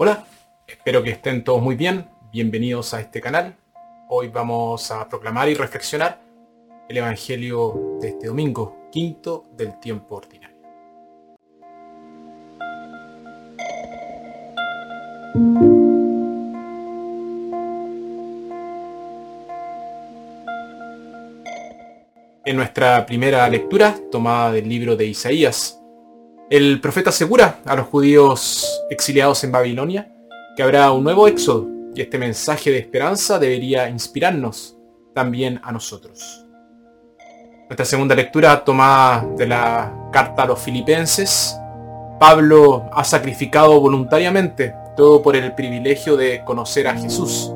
Hola, espero que estén todos muy bien. Bienvenidos a este canal. Hoy vamos a proclamar y reflexionar el Evangelio de este domingo, quinto del tiempo ordinario. En nuestra primera lectura, tomada del libro de Isaías, el profeta asegura a los judíos exiliados en Babilonia que habrá un nuevo éxodo y este mensaje de esperanza debería inspirarnos también a nosotros. Nuestra segunda lectura tomada de la carta a los filipenses, Pablo ha sacrificado voluntariamente todo por el privilegio de conocer a Jesús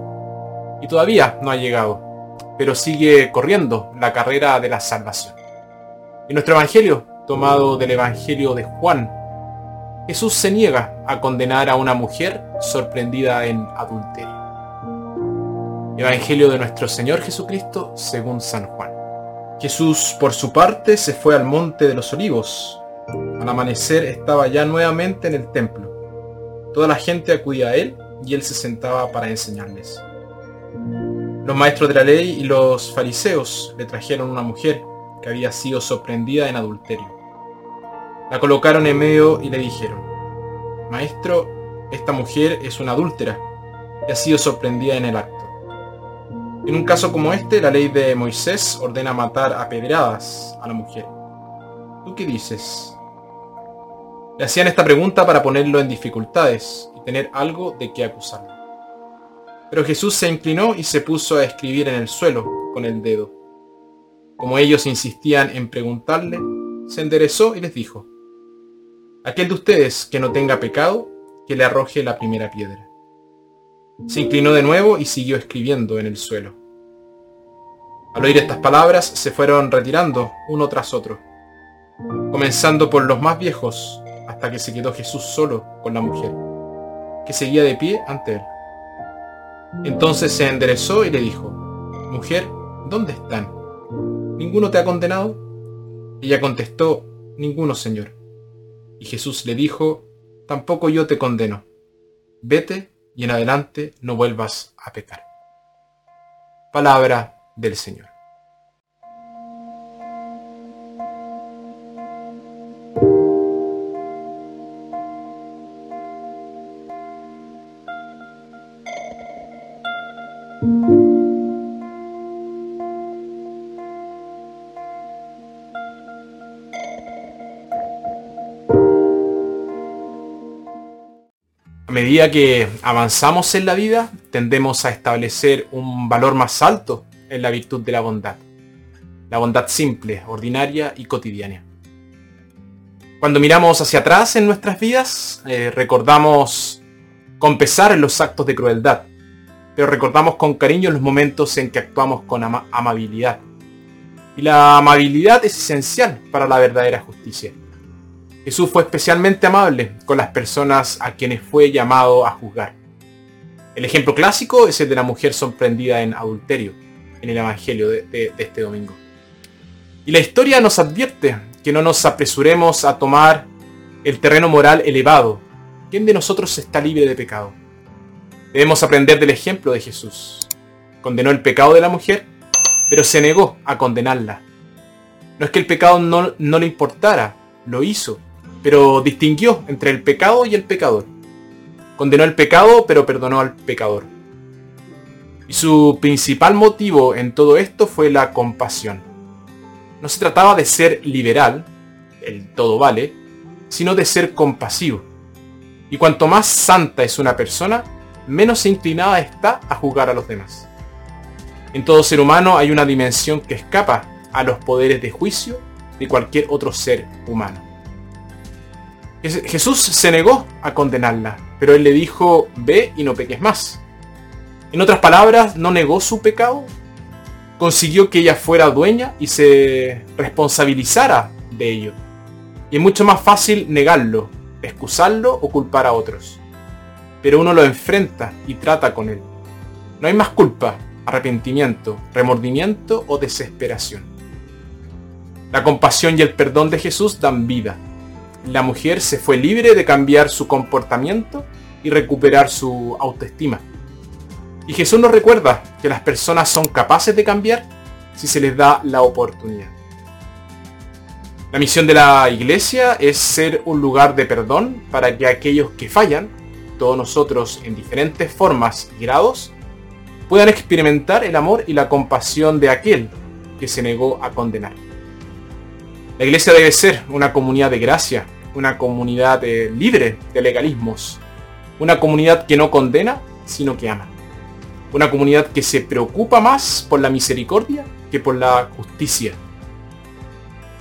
y todavía no ha llegado pero sigue corriendo la carrera de la salvación. En nuestro Evangelio, tomado del Evangelio de Juan, Jesús se niega a condenar a una mujer sorprendida en adulterio. Evangelio de nuestro Señor Jesucristo según San Juan. Jesús, por su parte, se fue al monte de los olivos. Al amanecer estaba ya nuevamente en el templo. Toda la gente acudía a él y él se sentaba para enseñarles. Los maestros de la ley y los fariseos le trajeron una mujer que había sido sorprendida en adulterio. La colocaron en medio y le dijeron, Maestro, esta mujer es una adúltera y ha sido sorprendida en el acto. En un caso como este, la ley de Moisés ordena matar a pedradas a la mujer. ¿Tú qué dices? Le hacían esta pregunta para ponerlo en dificultades y tener algo de qué acusarlo. Pero Jesús se inclinó y se puso a escribir en el suelo con el dedo. Como ellos insistían en preguntarle, se enderezó y les dijo, Aquel de ustedes que no tenga pecado, que le arroje la primera piedra. Se inclinó de nuevo y siguió escribiendo en el suelo. Al oír estas palabras se fueron retirando uno tras otro, comenzando por los más viejos hasta que se quedó Jesús solo con la mujer, que seguía de pie ante él. Entonces se enderezó y le dijo, Mujer, ¿dónde están? ¿Ninguno te ha condenado? Ella contestó, Ninguno, Señor. Y Jesús le dijo, Tampoco yo te condeno. Vete y en adelante no vuelvas a pecar. Palabra del Señor. Medida que avanzamos en la vida, tendemos a establecer un valor más alto en la virtud de la bondad. La bondad simple, ordinaria y cotidiana. Cuando miramos hacia atrás en nuestras vidas, eh, recordamos con pesar los actos de crueldad, pero recordamos con cariño los momentos en que actuamos con amabilidad. Y la amabilidad es esencial para la verdadera justicia. Jesús fue especialmente amable con las personas a quienes fue llamado a juzgar. El ejemplo clásico es el de la mujer sorprendida en adulterio, en el Evangelio de, este domingo. Y la historia nos advierte que no nos apresuremos a tomar el terreno moral elevado. ¿Quién de nosotros está libre de pecado? Debemos aprender del ejemplo de Jesús. Condenó el pecado de la mujer, pero se negó a condenarla. No es que el pecado no, no le importara, lo hizo, pero distinguió entre el pecado y el pecador. Condenó el pecado, pero perdonó al pecador. Y su principal motivo en todo esto fue la compasión. No se trataba de ser liberal, el todo vale, sino de ser compasivo. Y cuanto más santa es una persona, menos inclinada está a juzgar a los demás. En todo ser humano hay una dimensión que escapa a los poderes de juicio de cualquier otro ser humano. Jesús se negó a condenarla, pero él le dijo, ve y no peques más. En otras palabras, no negó su pecado, consiguió que ella fuera dueña y se responsabilizara de ello. Y es mucho más fácil negarlo, excusarlo o culpar a otros. Pero uno lo enfrenta y trata con él. No hay más culpa, arrepentimiento, remordimiento o desesperación. La compasión y el perdón de Jesús dan vida la mujer se fue libre de cambiar su comportamiento y recuperar su autoestima. Y Jesús nos recuerda que las personas son capaces de cambiar si se les da la oportunidad. La misión de la iglesia es ser un lugar de perdón para que aquellos que fallan, todos nosotros en diferentes formas y grados, puedan experimentar el amor y la compasión de aquel que se negó a condenar. La iglesia debe ser una comunidad de gracia, una comunidad libre de legalismos, una comunidad que no condena, sino que ama. Una comunidad que se preocupa más por la misericordia que por la justicia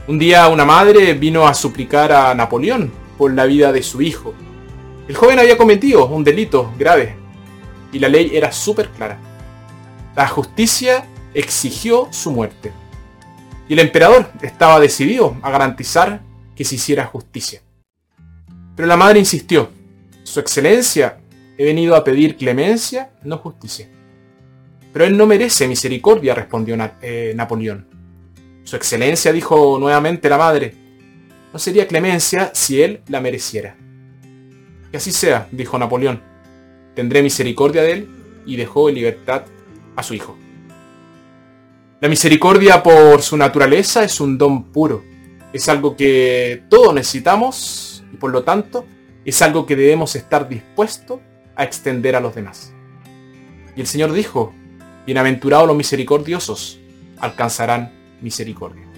un día una madre vino a suplicar a Napoleón por la vida de su hijo. El joven había cometido un delito grave y la ley era súper clara. La justicia exigió su muerte. Y el emperador estaba decidido a garantizar que se hiciera justicia. Pero la madre insistió. Su excelencia, he venido a pedir clemencia, no justicia. Pero él no merece misericordia, respondió eh, Napoleón. Su excelencia, dijo nuevamente la madre, no sería clemencia si él la mereciera. Que así sea, dijo Napoleón. Tendré misericordia de él y dejó en libertad a su hijo. La misericordia por su naturaleza es un don puro. Es algo que todos necesitamos y por lo tanto es algo que debemos estar dispuestos a extender a los demás. Y el Señor dijo, bienaventurados los misericordiosos, alcanzarán misericordia.